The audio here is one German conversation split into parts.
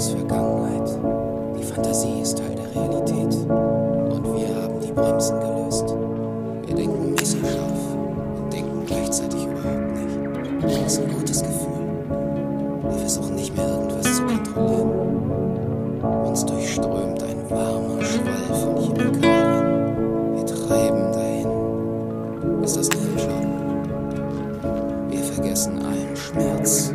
alles Vergangenheit. Die Fantasie ist Teil der Realität. Und wir haben die Bremsen gelöst. Wir denken mäßig messerscharf und denken gleichzeitig überhaupt nicht. Das ist ein gutes Gefühl. Wir versuchen nicht mehr irgendwas zu kontrollieren. Uns durchströmt ein warmer Schwall von Chemikalien. Wir treiben dahin, Ist das nicht Hirn Wir vergessen allen Schmerz.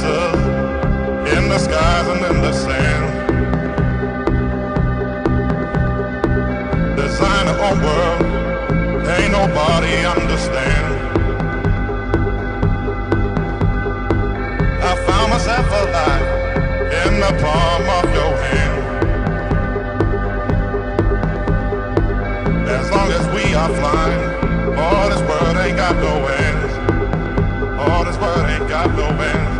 In the skies and in the sand. Design our own world, ain't nobody understand. I found myself alive in the palm of your hand. As long as we are flying, all this world ain't got no end. All this world ain't got no ends.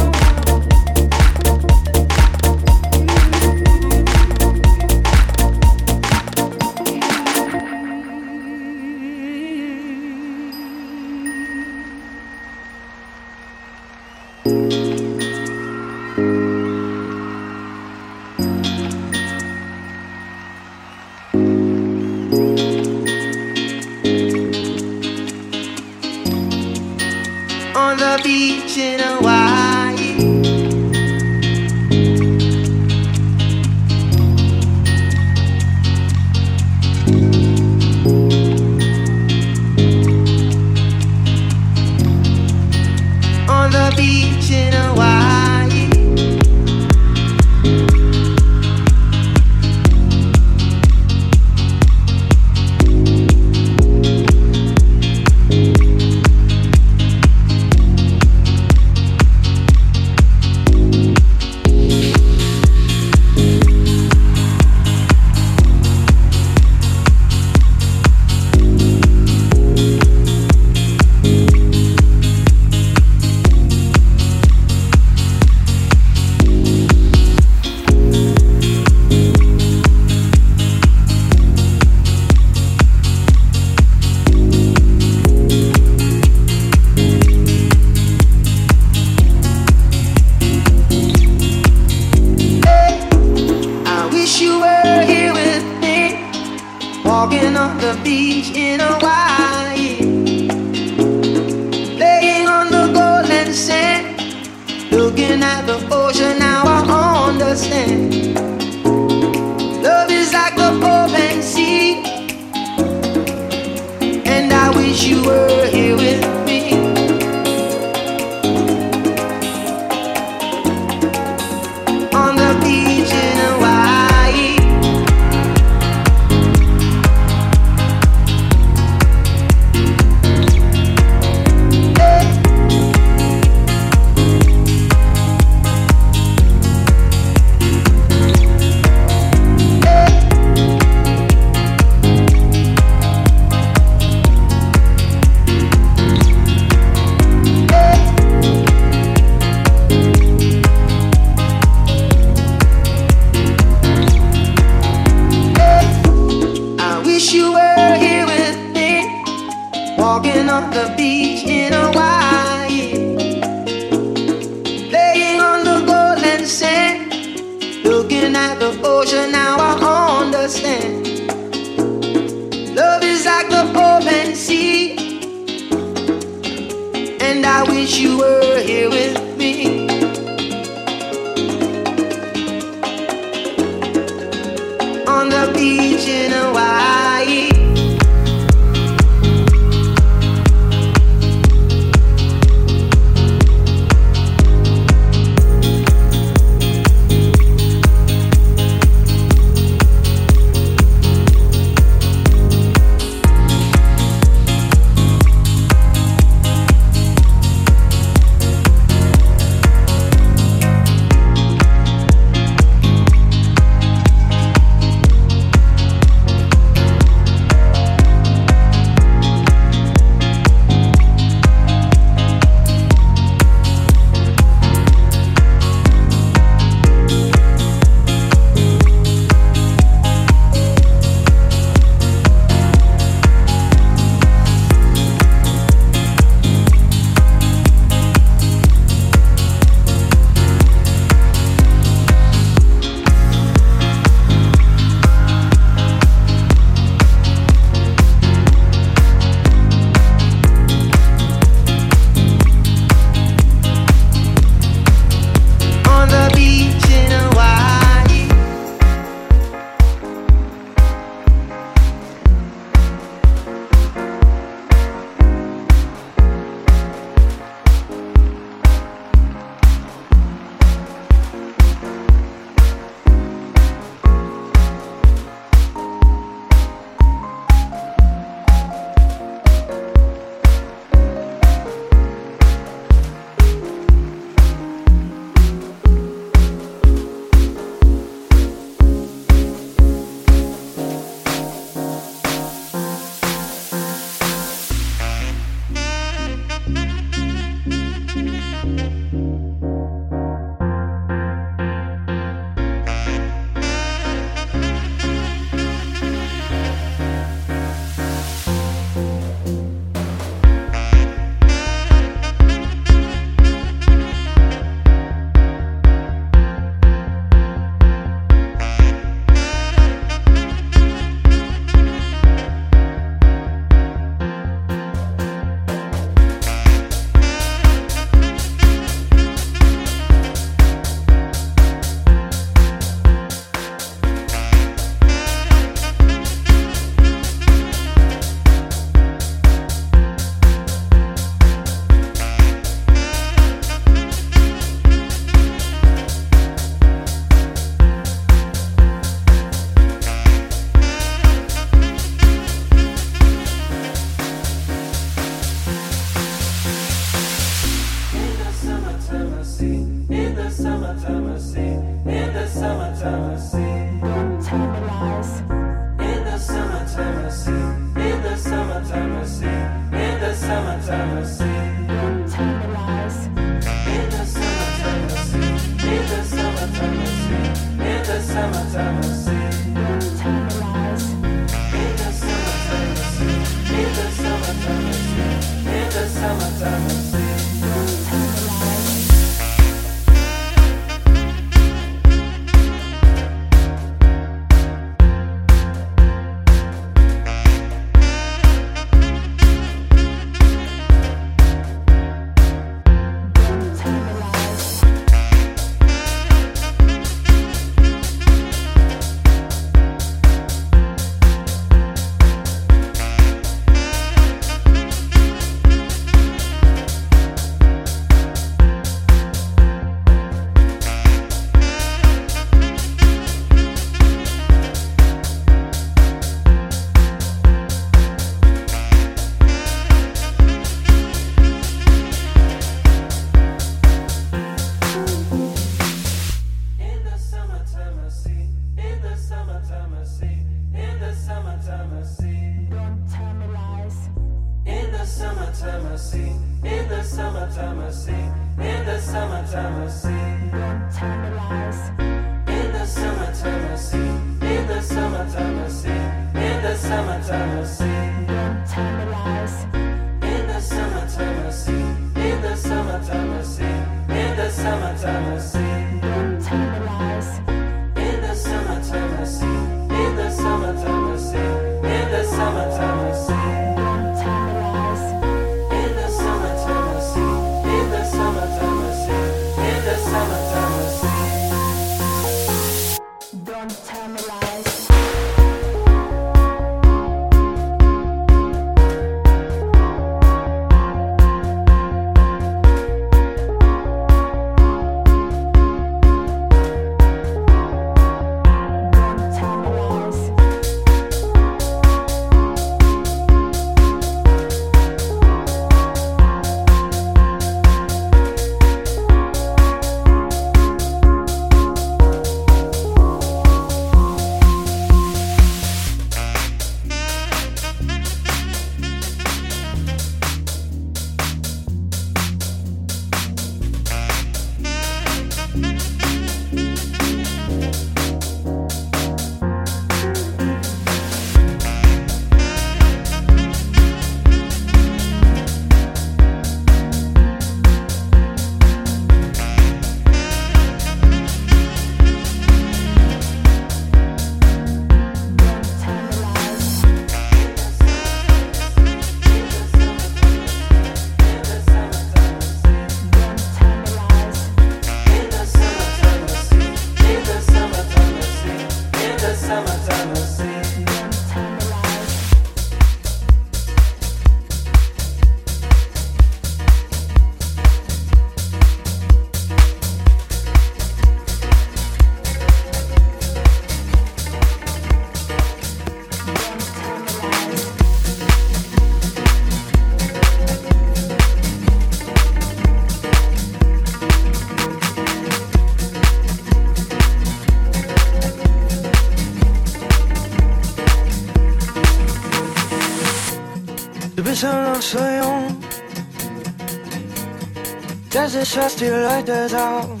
Das ist, was die Leute sagen.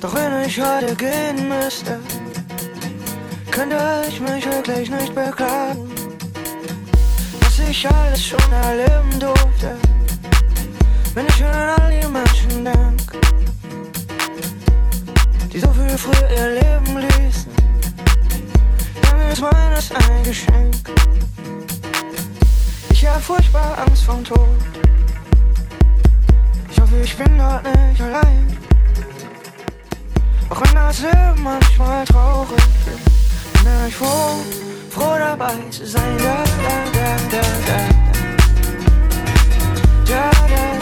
Doch wenn ich heute gehen müsste, könnte ich mich wirklich nicht beklagen. Was ich alles schon erleben durfte, wenn ich an all die Menschen denke, die so viel früher ihr Leben ließen, dann ist meines ein Geschenk. Ich hab furchtbar Angst vom Tod hoffe, ich bin dort nicht allein. Auch wenn das Leben manchmal traurig ist, bin ich froh, froh dabei zu sein. Da, da, da. Da, da, da, da, da.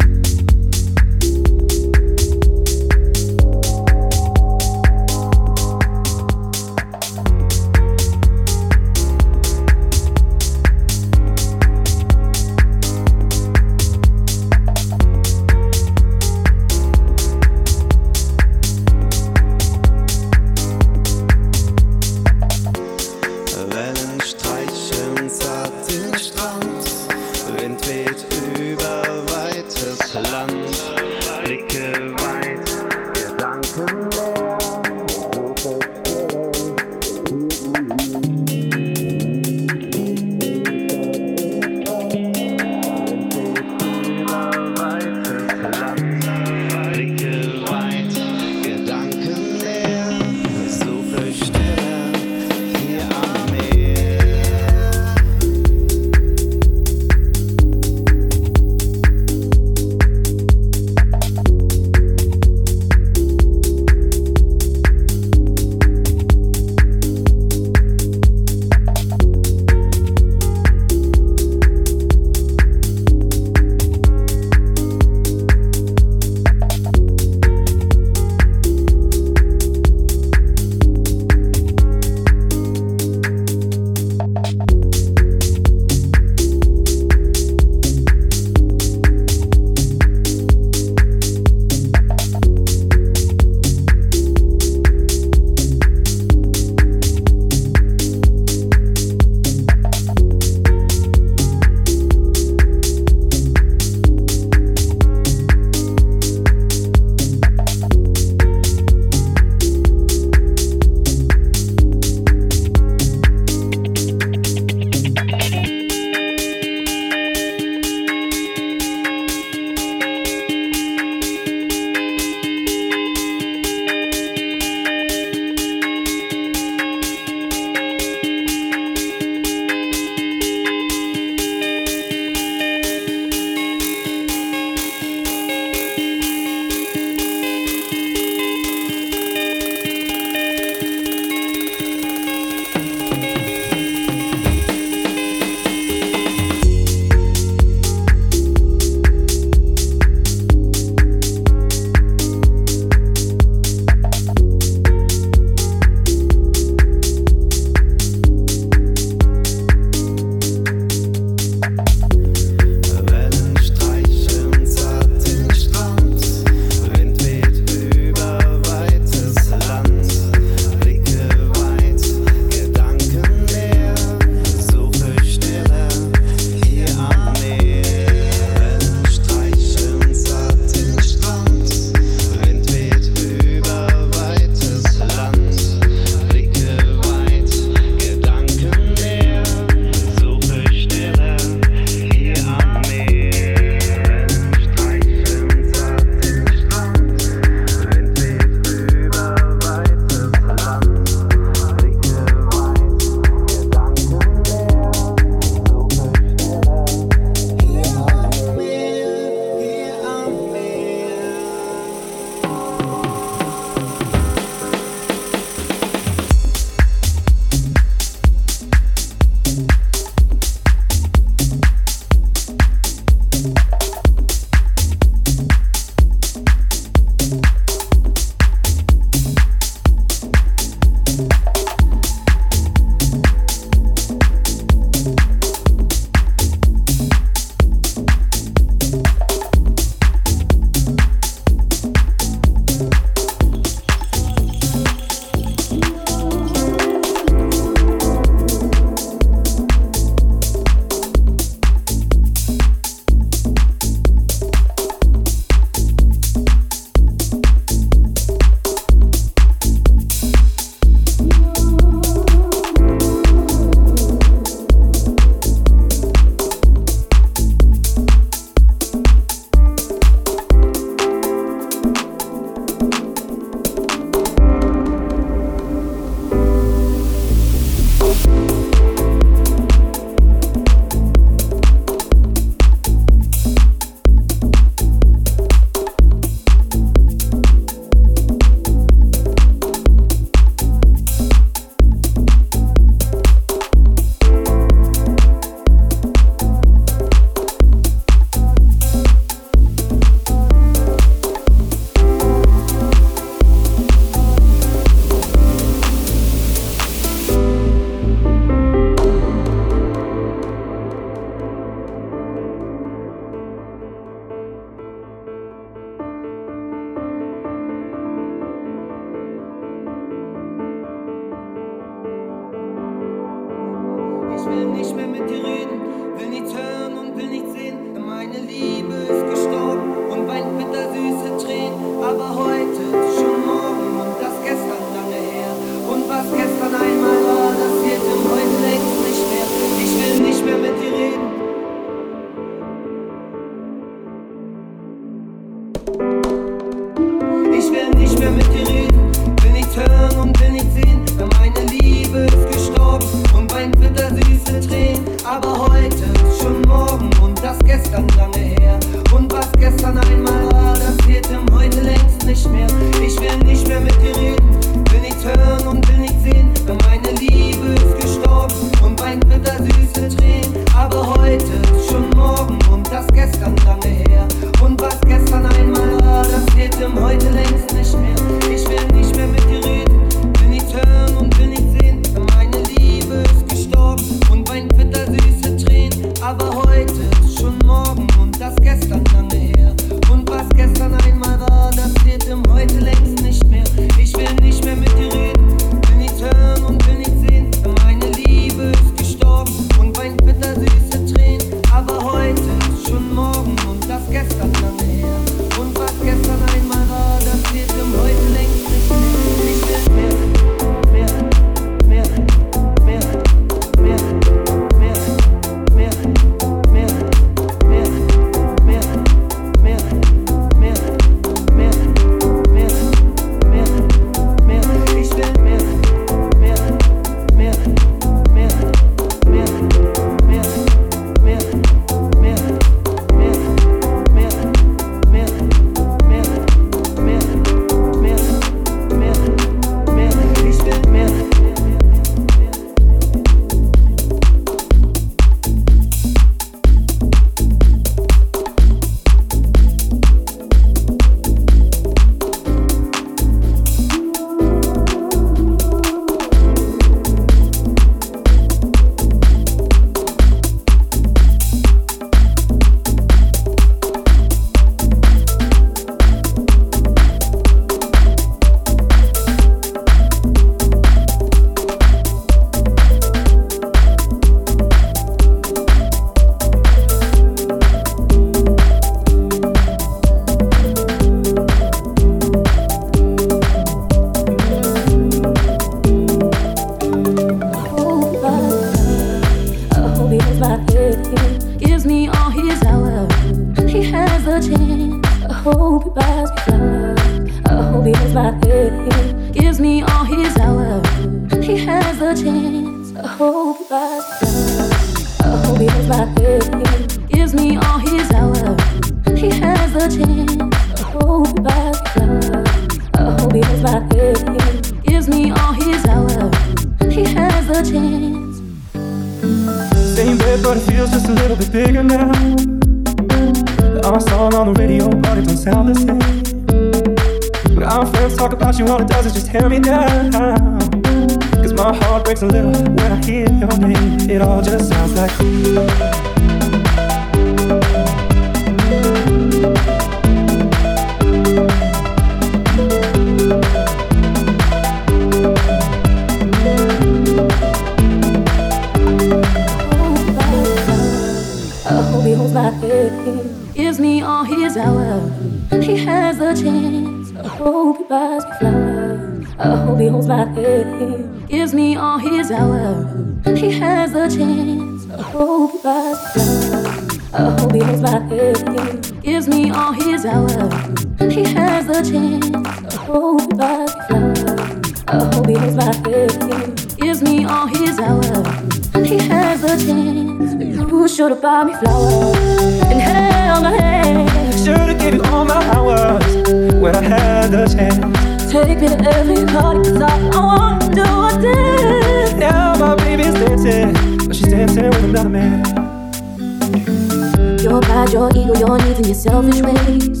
selfish ways.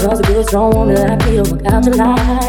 Cause the good strong woman I me like me, oh, out.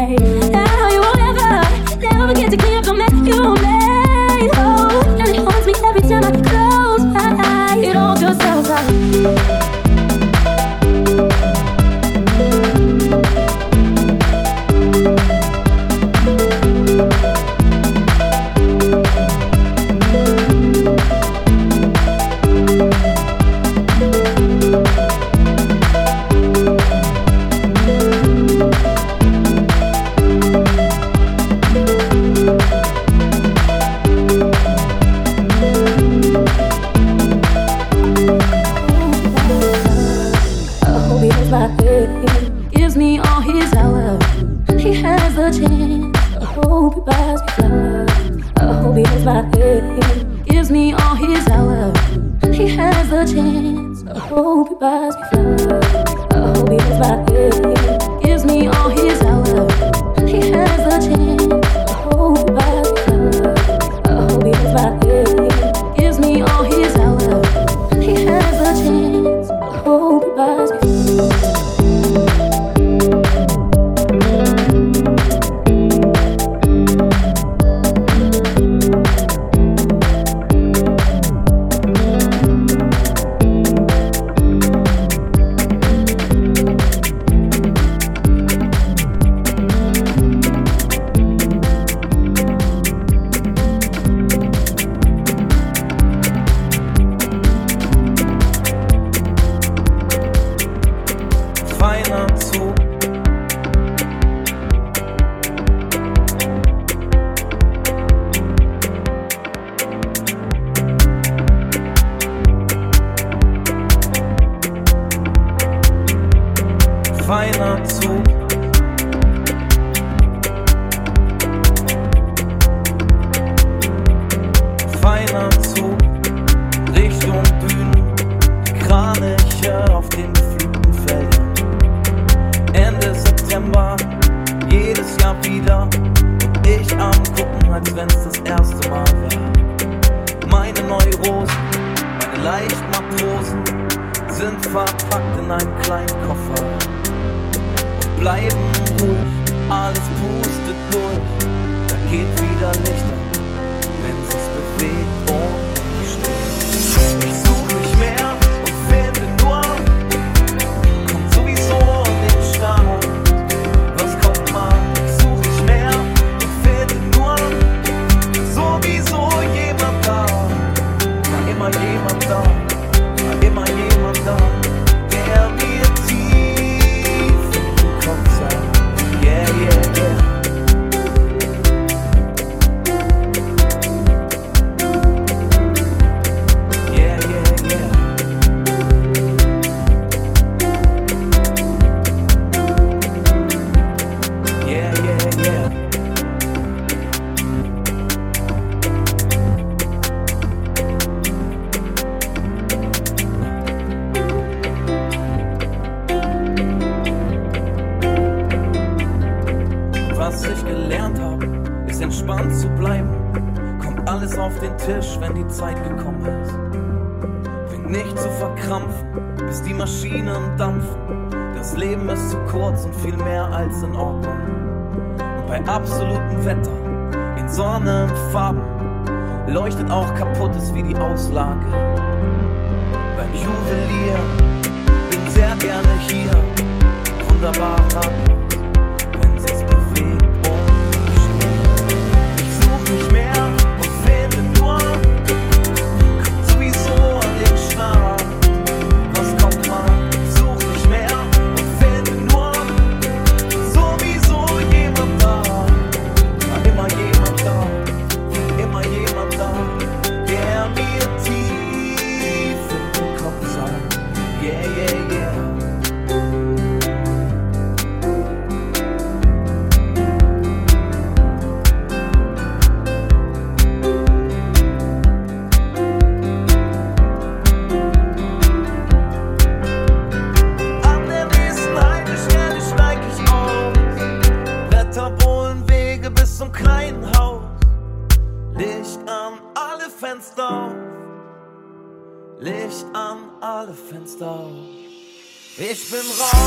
Ich bin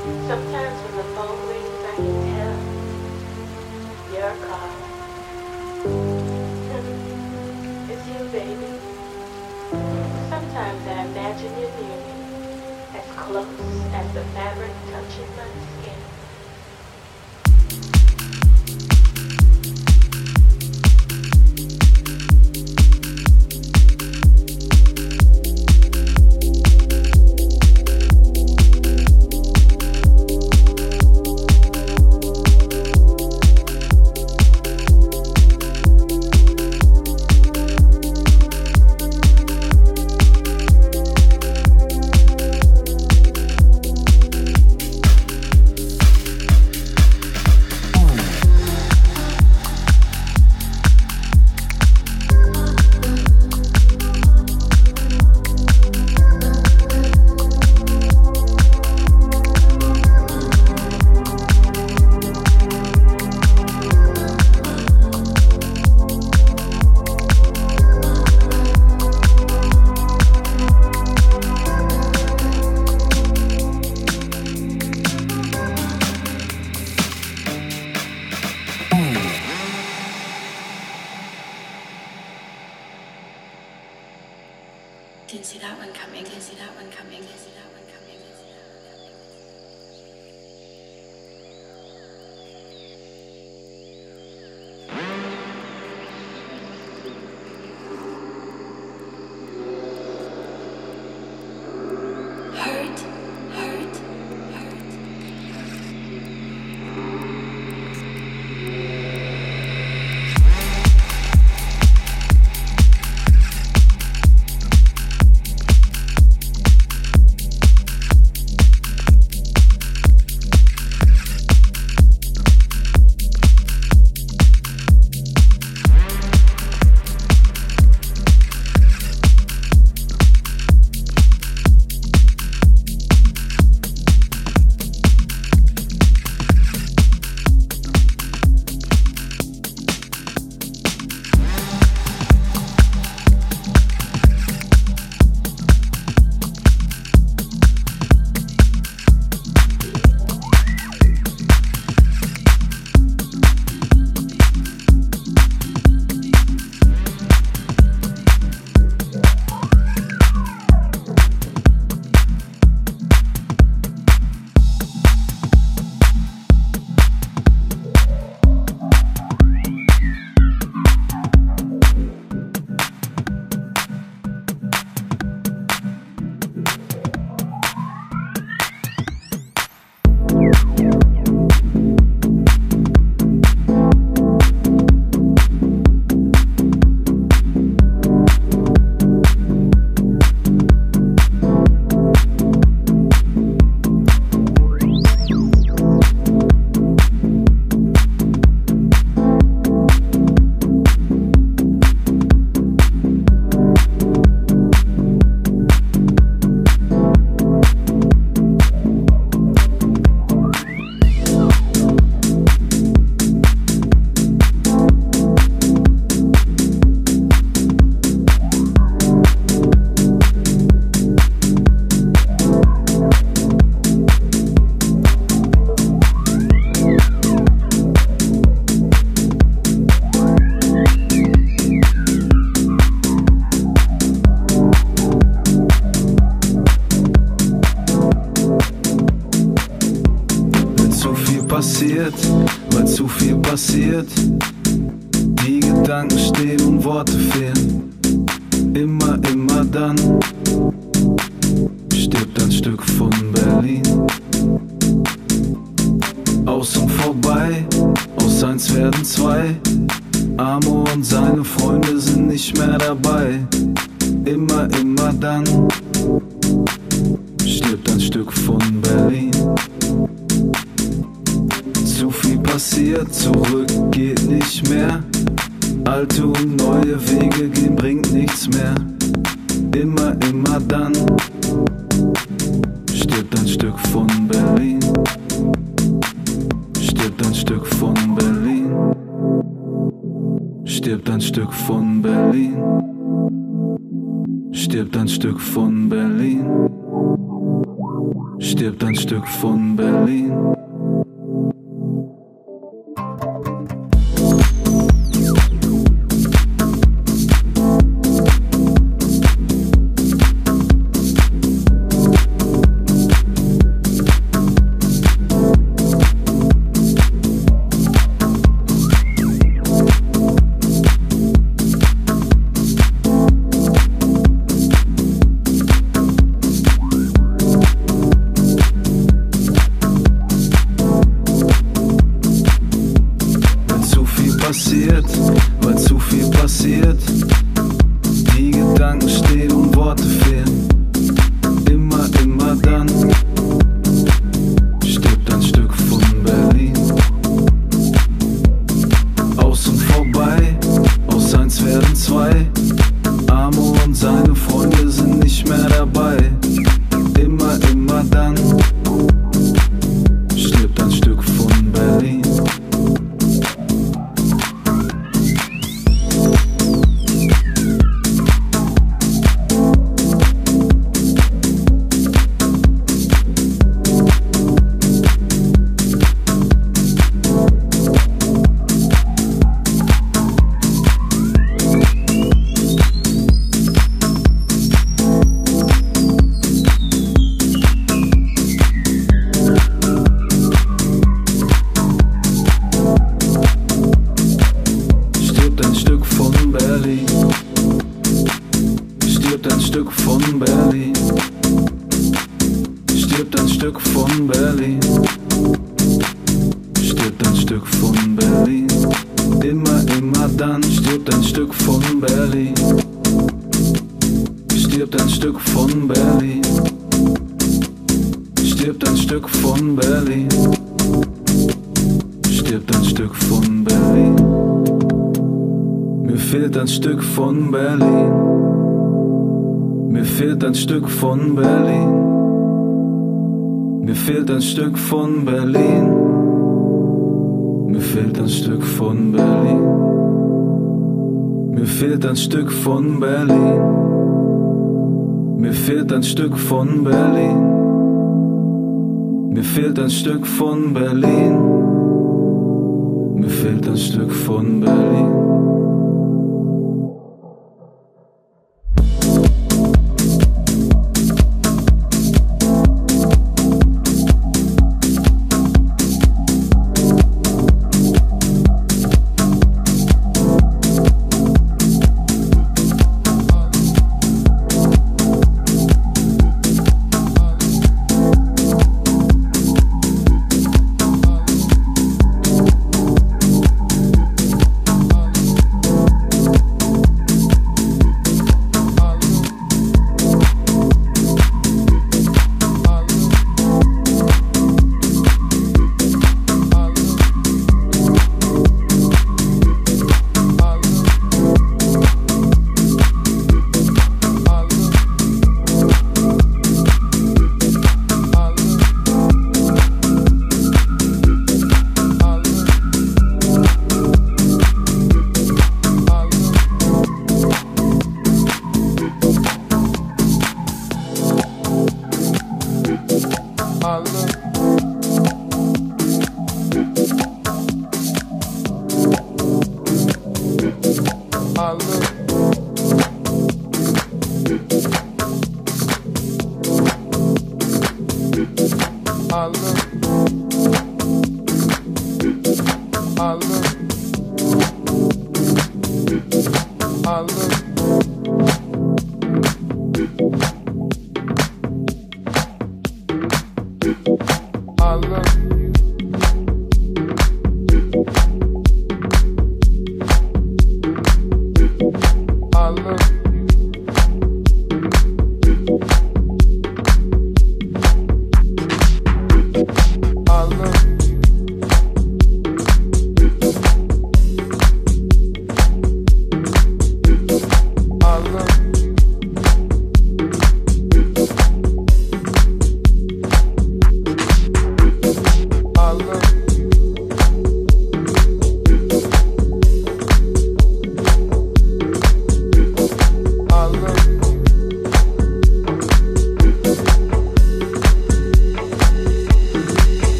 Sometimes when the phone rings, I can tell you're calling. it's you, baby. Sometimes I imagine you're near me, as close as the fabric touching my skin. zu viel passiert. Die Gedanken stehen und Worte fehlen. Immer, immer dann stirbt ein Stück von Berlin. Aus und vorbei, aus eins werden zwei. Amo und seine Freunde sind nicht mehr dabei. Immer, immer dann stirbt ein Stück von Berlin passiert, zurück geht nicht mehr. Alte und neue Wege gehen bringt nichts mehr. Immer, immer dann stirbt ein Stück von Berlin. Stirbt ein Stück von Berlin. Stirbt ein Stück von Berlin. Stirbt ein Stück von Berlin. Stirbt ein Stück von Berlin. Stück von Berlin. Mir fehlt ein Stück von Berlin. Mir fehlt ein Stück von Berlin. Mir fehlt ein Stück von Berlin. Mir fehlt ein Stück von Berlin. Mir fehlt ein Stück von Berlin.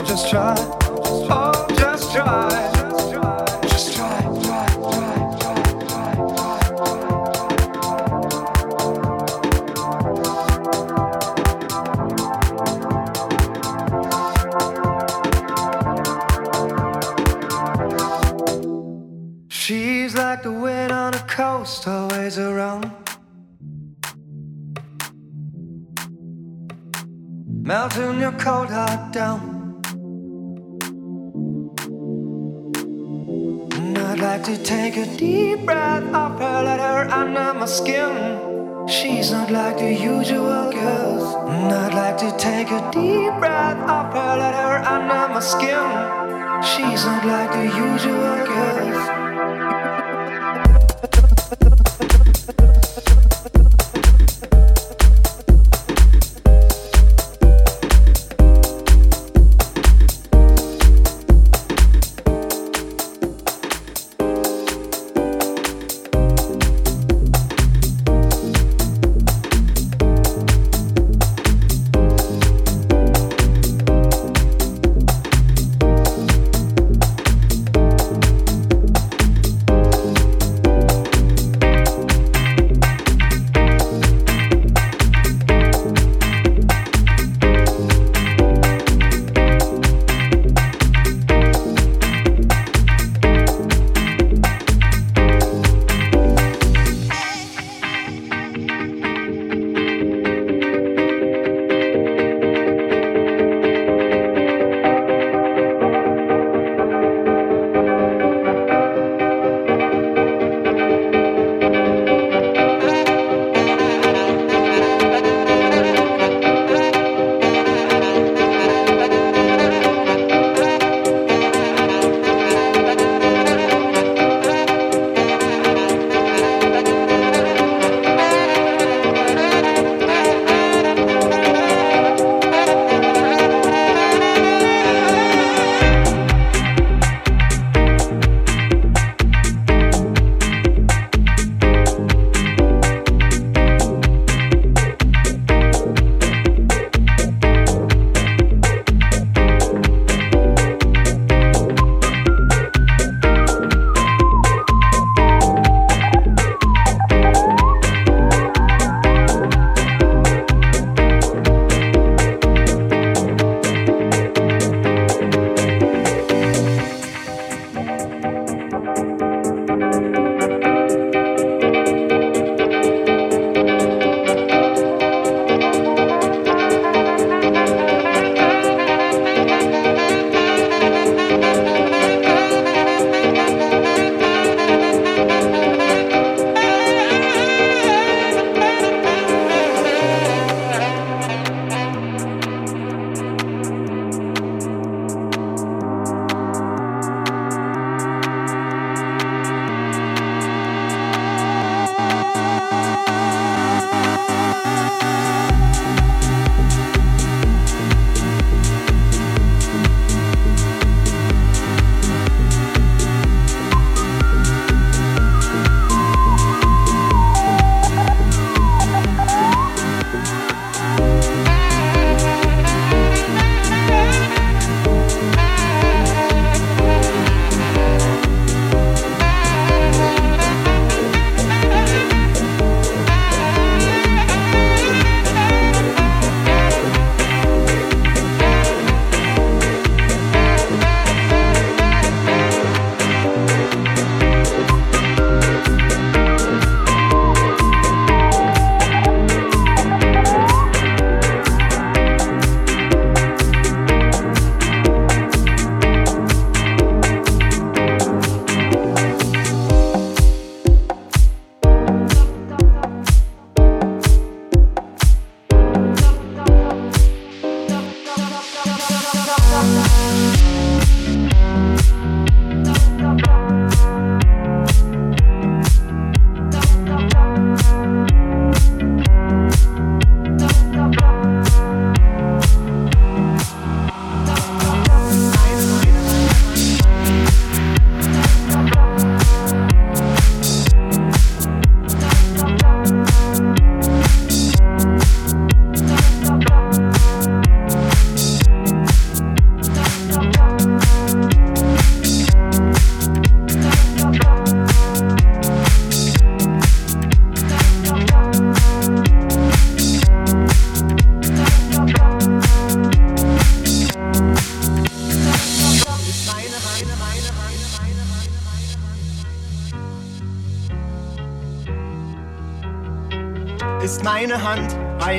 I'll just try. I'll just try. always around. Melting your cold heart down. had to take a deep breath of her, let her under my skin. She's not like the usual girls. Not like to take a deep breath of her, let her under my skin. She's not like the usual girls.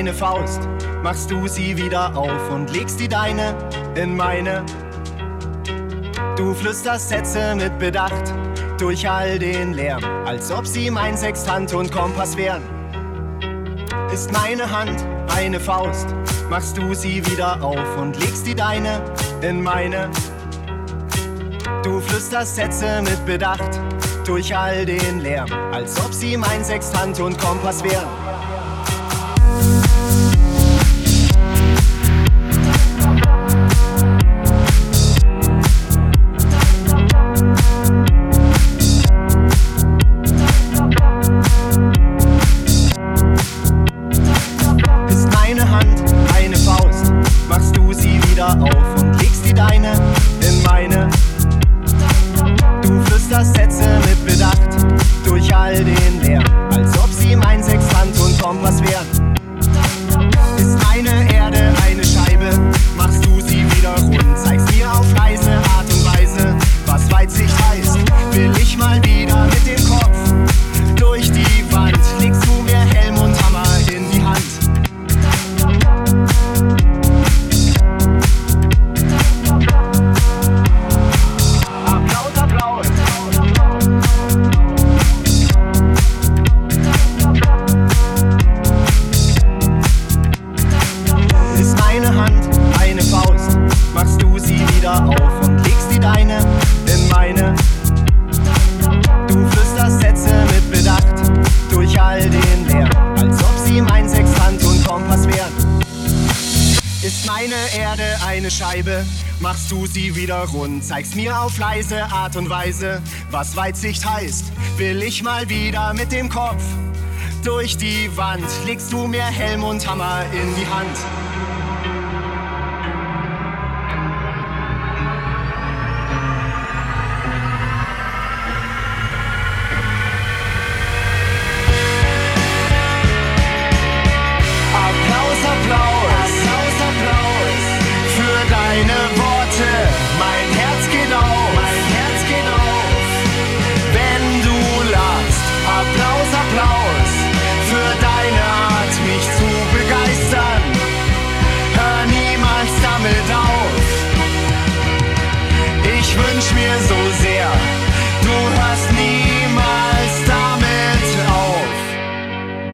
Hand eine Faust, machst du sie wieder auf und legst die deine in meine. Du flüsterst Sätze mit Bedacht durch all den Lärm, als ob sie mein Sextant und Kompass wären. Ist meine Hand eine Faust, machst du sie wieder auf und legst die deine in meine. Du flüsterst Sätze mit Bedacht durch all den Lärm, als ob sie mein Sextant und Kompass wären. Wieder rund, zeigst mir auf leise Art und Weise, was Weitsicht heißt. Will ich mal wieder mit dem Kopf durch die Wand, legst du mir Helm und Hammer in die Hand.